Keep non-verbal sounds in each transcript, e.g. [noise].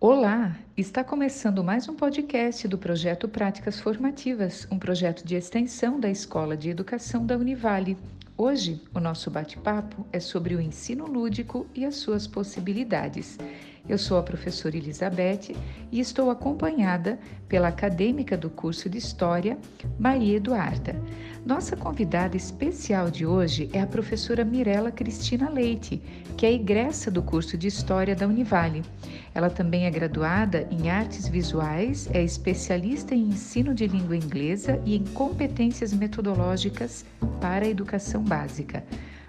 Olá, está começando mais um podcast do projeto Práticas Formativas, um projeto de extensão da Escola de Educação da Univale. Hoje, o nosso bate-papo é sobre o ensino lúdico e as suas possibilidades. Eu sou a professora Elizabeth e estou acompanhada pela acadêmica do curso de História, Maria Eduarda. Nossa convidada especial de hoje é a professora Mirela Cristina Leite, que é egressa do curso de História da Univale. Ela também é graduada em Artes Visuais, é especialista em ensino de língua inglesa e em competências metodológicas para a educação básica.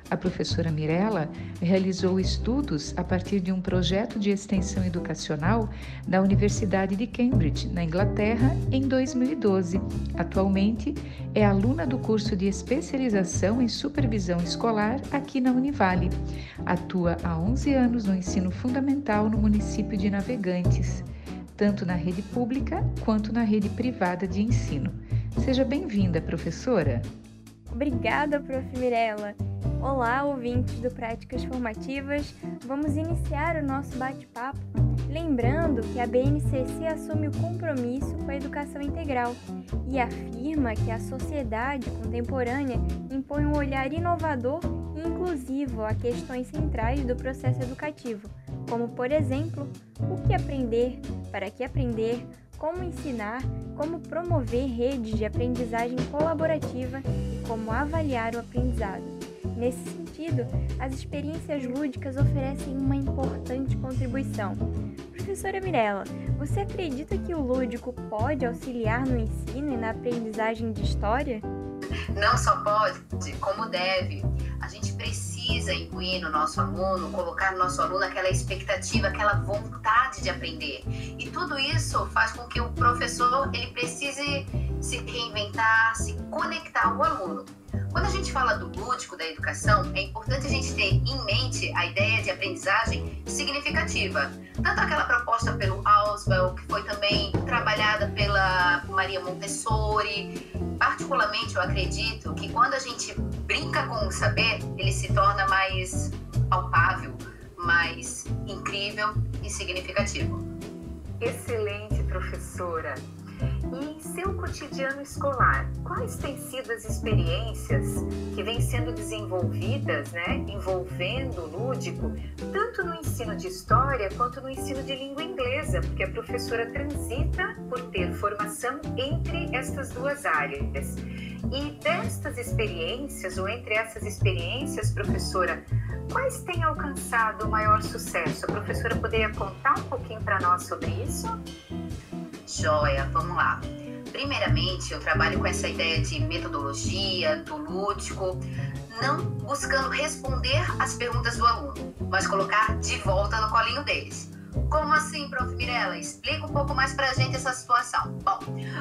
A professora Mirella realizou estudos a partir de um projeto de extensão educacional da Universidade de Cambridge, na Inglaterra, em 2012. Atualmente é aluna do curso de especialização em supervisão escolar aqui na Univale. Atua há 11 anos no ensino fundamental no município de Navegantes, tanto na rede pública quanto na rede privada de ensino. Seja bem-vinda, professora. Obrigada, prof. Mirella. Olá, ouvintes do Práticas Formativas. Vamos iniciar o nosso bate-papo lembrando que a BNCC assume o compromisso com a educação integral e afirma que a sociedade contemporânea impõe um olhar inovador e inclusivo a questões centrais do processo educativo, como, por exemplo, o que aprender, para que aprender, como ensinar, como promover redes de aprendizagem colaborativa e como avaliar o aprendizado. Nesse sentido, as experiências lúdicas oferecem uma importante contribuição. Professora Mirella, você acredita que o lúdico pode auxiliar no ensino e na aprendizagem de história? Não só pode, como deve. Precisa no nosso aluno, colocar no nosso aluno aquela expectativa, aquela vontade de aprender. E tudo isso faz com que o professor ele precise se reinventar, se conectar ao aluno. Quando a gente fala do lúdico da educação, é importante a gente ter em mente a ideia de aprendizagem significativa. Tanto aquela proposta pelo Auswell, que foi também trabalhada pela Maria Montessori. Particularmente, eu acredito que quando a gente brinca com o saber, ele se torna mais palpável, mais incrível e significativo. Excelente, professora. E em seu cotidiano escolar, quais têm sido as experiências que vêm sendo desenvolvidas, né, envolvendo o lúdico, tanto no ensino de história quanto no ensino de língua inglesa, porque a professora transita por ter formação entre estas duas áreas. E destas experiências, ou entre essas experiências, professora, quais têm alcançado o maior sucesso? A professora poderia contar um pouquinho para nós sobre isso? Joia, vamos lá. Primeiramente, eu trabalho com essa ideia de metodologia, do lúdico, não buscando responder as perguntas do aluno, mas colocar de volta no colinho deles. Como assim, prof. Mirella? Explica um pouco mais pra gente essa situação. Bom,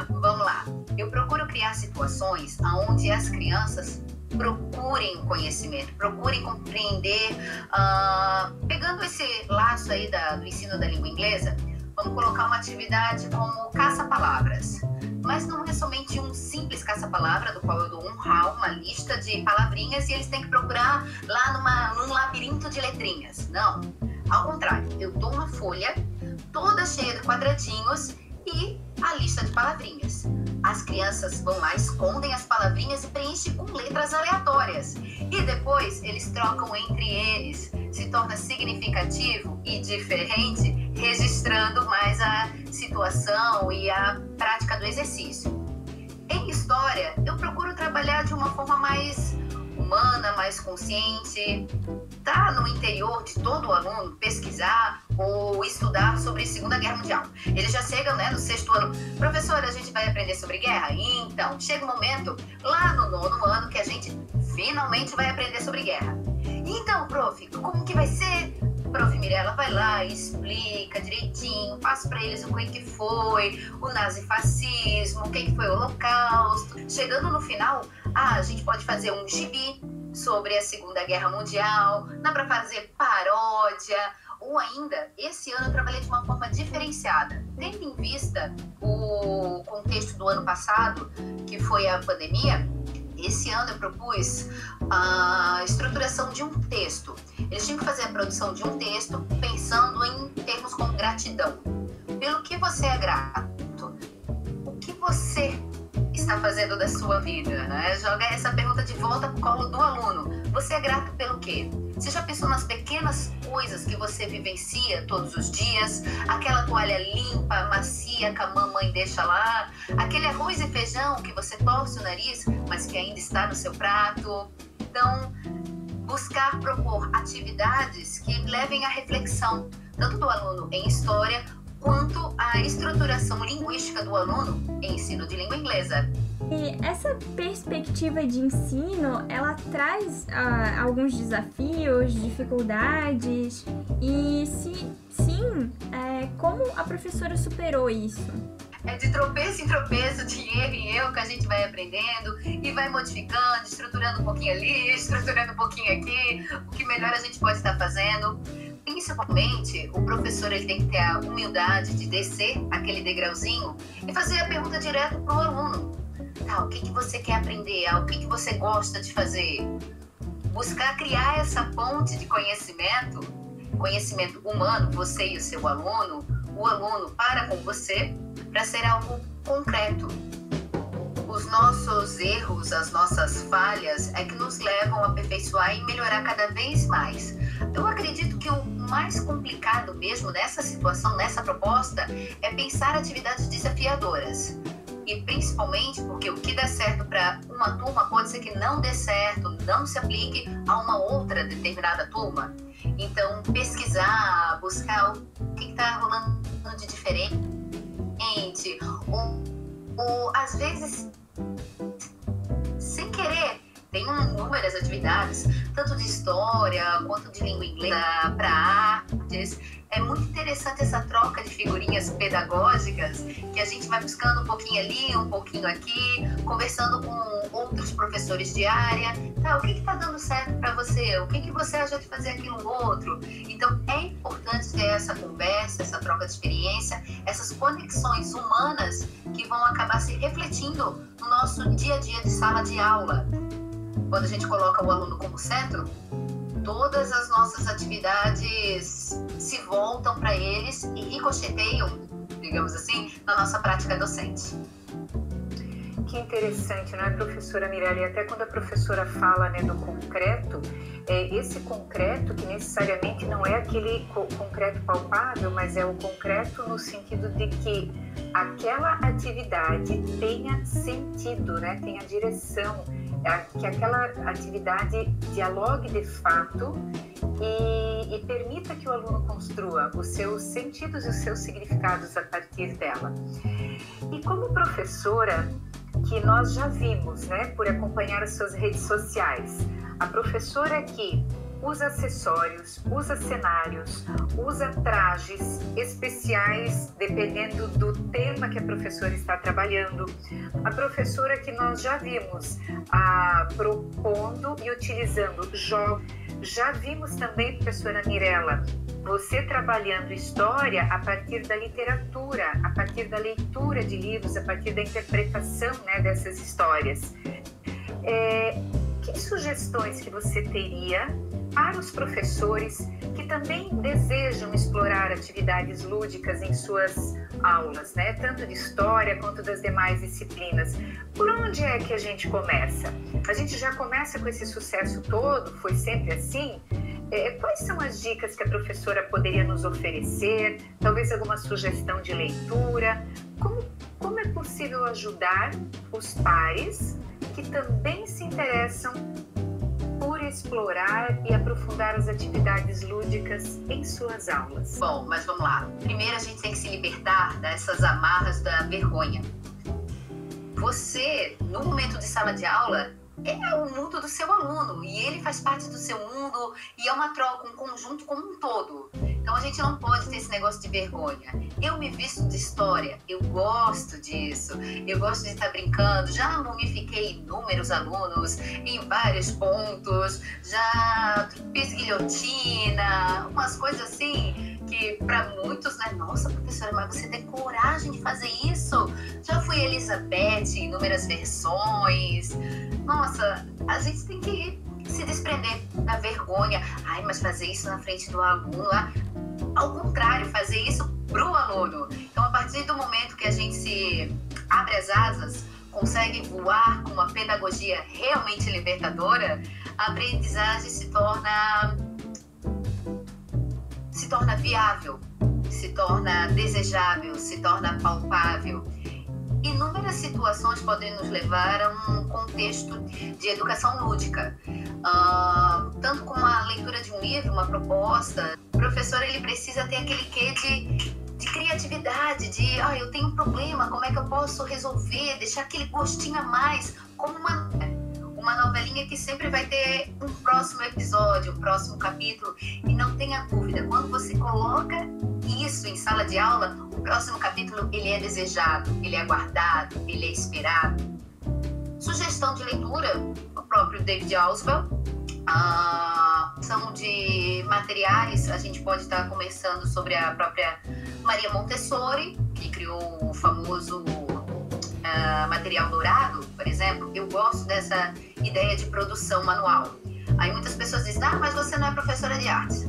vamos lá. Eu procuro criar situações onde as crianças procurem conhecimento, procurem compreender, uh, pegando esse laço aí da, do ensino da língua inglesa, Vamos colocar uma atividade como caça-palavras. Mas não é somente um simples caça-palavra, do qual eu dou um RAW, uma lista de palavrinhas, e eles têm que procurar lá numa, num labirinto de letrinhas. Não. Ao contrário, eu dou uma folha toda cheia de quadradinhos e a lista de palavrinhas. As crianças vão lá, escondem as palavrinhas e preenchem com letras aleatórias. E depois eles trocam entre eles. Se torna significativo e diferente, registrando mais a situação e a prática do exercício. Em história, eu procuro trabalhar de uma forma mais humana, mais consciente, tá no interior de todo o aluno pesquisar ou estudar sobre Segunda Guerra Mundial. Eles já chegam, né, no sexto ano, professor, a gente vai aprender sobre guerra? Então, chega o um momento lá no nono ano que a gente finalmente vai aprender sobre guerra. Então, prof, como que vai ser? Prof. Mirella vai lá e explica direitinho, passa para eles o que foi o nazifascismo, o que foi o holocausto. Chegando no final, ah, a gente pode fazer um gibi sobre a Segunda Guerra Mundial, dá para fazer paródia, ou ainda, esse ano eu trabalhei de uma forma diferenciada, tendo em vista o contexto do ano passado, que foi a pandemia. Esse ano eu propus a estruturação de um texto. Eles tinham que fazer a produção de um texto pensando em termos como gratidão Pelo que você é grato? O que você está fazendo da sua vida? Né? Joga essa pergunta de volta para o colo do aluno. Você é grato pelo quê? Você já pensou nas pequenas coisas que você vivencia todos os dias? Aquela toalha limpa, macia que a mamãe deixa lá? Aquele arroz e feijão que você torce o nariz, mas que ainda está no seu prato? Então, buscar propor atividades que levem à reflexão, tanto do aluno em história quanto à estruturação linguística do aluno em ensino de língua inglesa. E essa perspectiva de ensino, ela traz uh, alguns desafios, dificuldades e se sim, é, como a professora superou isso? É de tropeço em tropeço, de erro em erro que a gente vai aprendendo e vai modificando, estruturando um pouquinho ali, [laughs] estruturando um pouquinho aqui, o que melhor a gente pode estar fazendo principalmente, o professor ele tem que ter a humildade de descer aquele degrauzinho e fazer a pergunta direto para o aluno. Tá, o que, que você quer aprender? Ah, o que, que você gosta de fazer? Buscar criar essa ponte de conhecimento, conhecimento humano, você e o seu aluno, o aluno para com você, para ser algo concreto. Os nossos erros, as nossas falhas é que nos levam a aperfeiçoar e melhorar cada vez mais. Eu acredito que o mais complicado mesmo nessa situação, nessa proposta, é pensar atividades desafiadoras. E principalmente porque o que dá certo para uma turma pode ser que não dê certo, não se aplique a uma outra determinada turma. Então, pesquisar, buscar o que está rolando de diferente, ou, ou às vezes, tem inúmeras atividades, tanto de história quanto de língua inglesa, para artes. É muito interessante essa troca de figurinhas pedagógicas que a gente vai buscando um pouquinho ali, um pouquinho aqui, conversando com outros professores de área. Tá, o que está dando certo para você? O que, que você acha de fazer aquilo outro? Então é importante ter essa conversa, essa troca de experiência, essas conexões humanas que vão acabar se refletindo no nosso dia a dia de sala de aula quando a gente coloca o aluno como centro, todas as nossas atividades se voltam para eles e ricocheteiam, digamos assim, na nossa prática docente. Que interessante, não é, professora Mirella? Até quando a professora fala né, do concreto, é esse concreto que necessariamente não é aquele co concreto palpável, mas é o concreto no sentido de que aquela atividade tenha sentido, né, tenha direção, que aquela atividade dialogue de fato e, e, permita que o aluno construa os seus sentidos e os seus significados a partir dela. E como professora, que nós já vimos, né, por acompanhar as suas redes sociais, a professora que usa acessórios, usa cenários, usa trajes especiais dependendo do tema que a professora está trabalhando. A professora que nós já vimos ah, propondo e utilizando jogos. Já vimos também, professora Mirella, você trabalhando história a partir da literatura, a partir da leitura de livros, a partir da interpretação né, dessas histórias. É, que sugestões que você teria para os professores que também desejam explorar atividades lúdicas em suas aulas, né? tanto de história quanto das demais disciplinas. Por onde é que a gente começa? A gente já começa com esse sucesso todo? Foi sempre assim? É, quais são as dicas que a professora poderia nos oferecer? Talvez alguma sugestão de leitura? Como, como é possível ajudar os pares que também se interessam explorar e aprofundar as atividades lúdicas em suas aulas. Bom, mas vamos lá. Primeiro a gente tem que se libertar dessas amarras da vergonha. Você, no momento de sala de aula, é o mundo do seu aluno e ele faz parte do seu mundo e é uma troca, um conjunto como um todo. Então a gente não pode ter esse negócio de vergonha. Eu me visto de história, eu gosto disso, eu gosto de estar brincando. Já mumifiquei inúmeros alunos em vários pontos, já fiz guilhotina, umas coisas assim que para muitos, né? Nossa, professora, mas você tem coragem de fazer isso? Já fui Elizabeth em inúmeras versões. Nossa, a gente tem que se desprender da vergonha. Ai, mas fazer isso na frente do aluno, ao contrário, fazer isso pro aluno. as asas, consegue voar com uma pedagogia realmente libertadora, a aprendizagem se torna se torna viável, se torna desejável, se torna palpável. Inúmeras situações podem nos levar a um contexto de educação lúdica, uh, tanto como a leitura de um livro, uma proposta. O professor ele precisa ter aquele quê de, de criatividade, de ah, eu tenho um problema, como é que eu posso resolver, deixar aquele gostinho a mais, como uma uma novelinha que sempre vai ter um próximo episódio, um próximo capítulo. E não tenha dúvida, quando você coloca isso em sala de aula, o próximo capítulo ele é desejado, ele é aguardado, ele é esperado. Sugestão de leitura, o próprio David Oswell. Ah, são de materiais, a gente pode estar conversando sobre a própria Maria Montessori, que criou o famoso uh, material dourado, por exemplo, eu gosto dessa ideia de produção manual. Aí muitas pessoas dizem, ah, mas você não é professora de artes.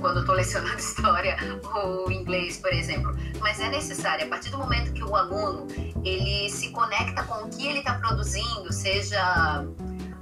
Quando eu estou lecionando [laughs] história ou inglês, por exemplo. Mas é necessário, a partir do momento que o aluno ele se conecta com o que ele está produzindo, seja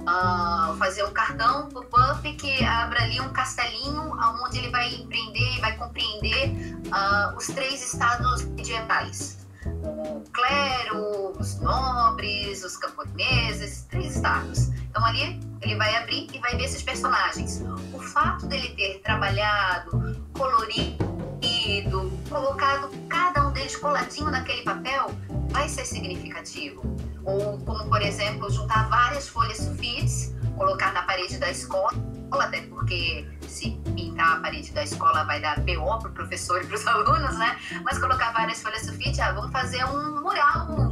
Uh, fazer um cartão pop-up que abra ali um castelinho onde ele vai empreender e vai compreender uh, os três estados medievais o clero, os nobres, os camponeses, três estados. Então ali ele vai abrir e vai ver esses personagens. O fato dele ter trabalhado, colorido, colocado cada um deles coladinho naquele papel, vai ser significativo. Ou como, por exemplo, juntar várias folhas sulfites, colocar na parede da escola, até porque se pintar a parede da escola vai dar BO para o professor e para os [laughs] alunos, né? Mas colocar várias folhas sulfite, ah, vamos fazer um mural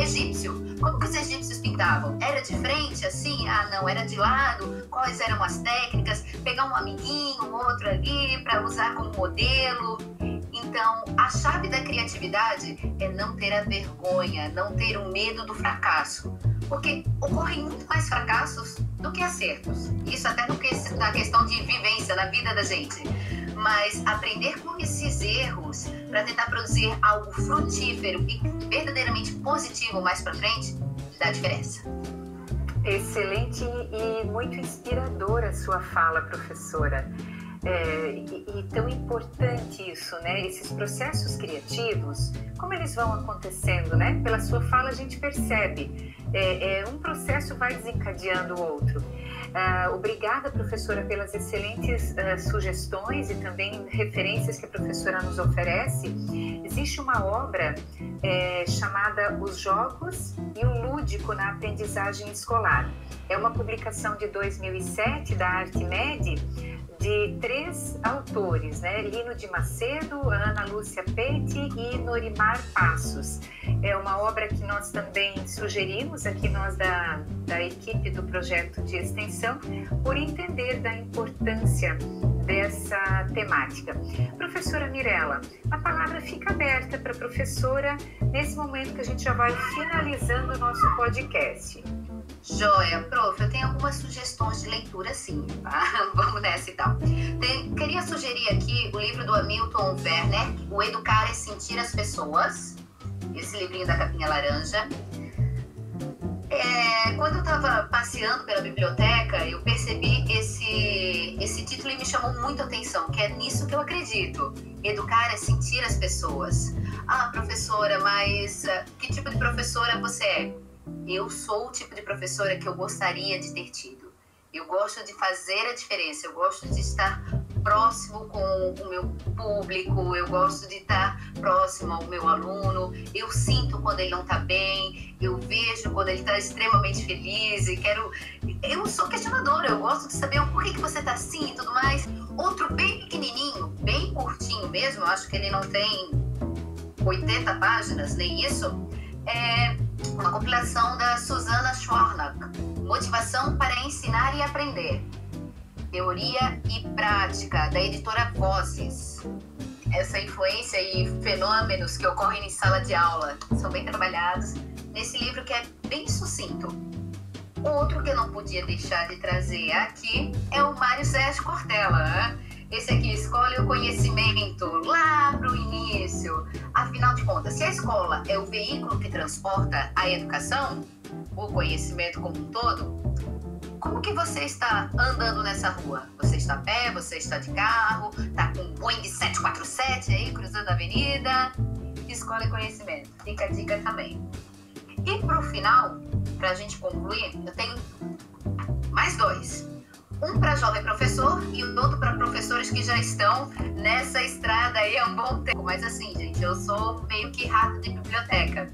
egípcio. Como que os egípcios pintavam? Era de frente, assim? Ah, não, era de lado. Quais eram as técnicas? Pegar um amiguinho, um outro ali, para usar como modelo. Então, a chave da criatividade é não ter a vergonha, não ter o medo do fracasso. Porque ocorrem muito mais fracassos do que acertos. Isso até no que, na questão de vivência, na vida da gente. Mas aprender com esses erros para tentar produzir algo frutífero e verdadeiramente positivo mais para frente, dá diferença. Excelente e muito inspiradora a sua fala, professora. É, e, e, tão importante isso, né? Esses processos criativos, como eles vão acontecendo, né? Pela sua fala a gente percebe, é, é um processo vai desencadeando o outro. Ah, obrigada, professora, pelas excelentes ah, sugestões e também referências que a professora nos oferece. Existe uma obra é, chamada Os Jogos e o Lúdico na Aprendizagem Escolar. É uma publicação de 2007 da Arquimed de três autores, né? Lino de Macedo, Ana Lúcia Pete e Norimar Passos. É uma obra que nós também sugerimos aqui, nós da, da equipe do projeto de extensão, por entender da importância dessa temática. Professora Mirella, a palavra fica aberta para a professora nesse momento que a gente já vai finalizando o nosso podcast. Joia, prof, eu tenho algumas sugestões de leitura sim, tá? [laughs] Vamos nessa então. Tem, queria sugerir aqui o livro do Hamilton Werner, O Educar é Sentir as Pessoas, esse livrinho da capinha laranja. É, quando eu estava passeando pela biblioteca, eu percebi esse, esse título e me chamou muito a atenção, que é nisso que eu acredito. Educar é sentir as pessoas. Ah, professora, mas uh, que tipo de professora você é? Eu sou o tipo de professora que eu gostaria de ter tido. Eu gosto de fazer a diferença, eu gosto de estar próximo com o meu público, eu gosto de estar próximo ao meu aluno, eu sinto quando ele não está bem, eu vejo quando ele está extremamente feliz e quero. Eu sou questionadora, eu gosto de saber o porquê que você está assim e tudo mais. Outro bem pequenininho, bem curtinho mesmo, acho que ele não tem 80 páginas, nem isso, é uma compilação da Susana Schwarnack, Motivação para Ensinar e Aprender. Teoria e Prática, da editora Vozes. Essa influência e fenômenos que ocorrem em sala de aula são bem trabalhados nesse livro que é bem sucinto. Outro que eu não podia deixar de trazer aqui é o Mário Sérgio Cortella. Né? Esse aqui escolhe o conhecimento lá para o início. Afinal de contas, se a escola é o veículo que transporta a educação, o conhecimento como um todo, como que você está andando nessa rua? Você está a pé, você está de carro, está com um Boeing 747 aí cruzando a avenida? Escola e conhecimento. Fica a dica também. E para o final, para a gente concluir, eu tenho mais dois. Um para jovem professor e o outro para professores que já estão nessa estrada aí há um bom tempo. Mas assim, gente, eu sou meio que rato de biblioteca.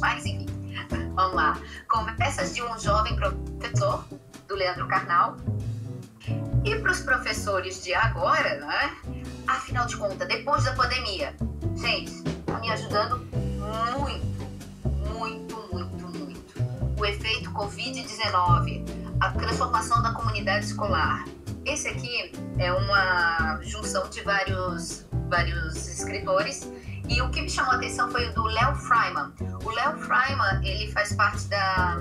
Mas enfim, [laughs] vamos lá. Conversas de um jovem professor do Leandro Carnal. E para os professores de agora, né? Afinal de contas, depois da pandemia, gente, está me ajudando muito, muito, muito, muito. O efeito Covid-19, a transformação da comunidade escolar. Esse aqui é uma junção de vários, vários escritores e o que me chamou a atenção foi o do Léo Freiman. O Léo Freiman, ele faz parte da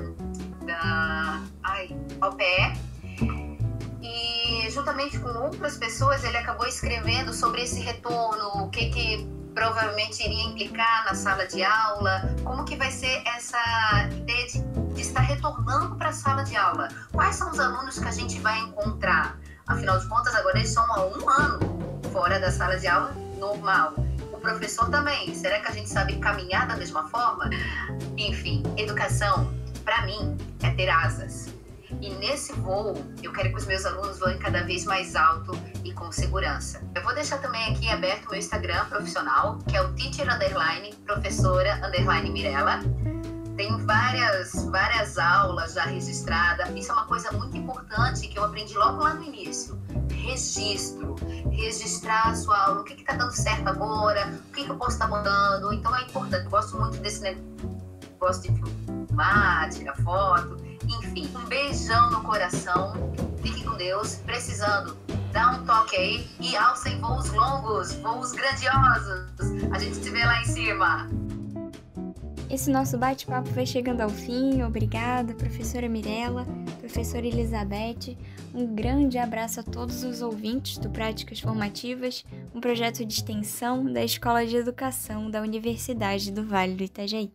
da ai, OPE. E juntamente com outras pessoas, ele acabou escrevendo sobre esse retorno, o que, que provavelmente iria implicar na sala de aula, como que vai ser essa ideia de, de estar retornando para a sala de aula. Quais são os alunos que a gente vai encontrar? Afinal de contas, agora eles são há um ano fora da sala de aula normal. Professor também. Será que a gente sabe caminhar da mesma forma? Enfim, educação para mim, é ter asas. E nesse voo, eu quero que os meus alunos voem cada vez mais alto e com segurança. Eu vou deixar também aqui aberto o meu Instagram profissional, que é o teacher underline professora underline Mirella. Tem várias, várias aulas já registradas. Isso é uma coisa muito importante que eu aprendi logo lá no início. Registro. Registrar a sua aula. O que está dando certo agora? O que, que eu posso estar tá mudando? Então é importante. Eu gosto muito desse negócio de filmar, tirar foto, enfim. Um beijão no coração, fique com Deus, precisando, dá um toque aí e alcem voos longos, voos grandiosos. A gente se vê lá em cima. Esse nosso bate-papo vai chegando ao fim. Obrigada, professora Mirella, professora Elizabeth. Um grande abraço a todos os ouvintes do Práticas Formativas, um projeto de extensão da Escola de Educação da Universidade do Vale do Itajaí.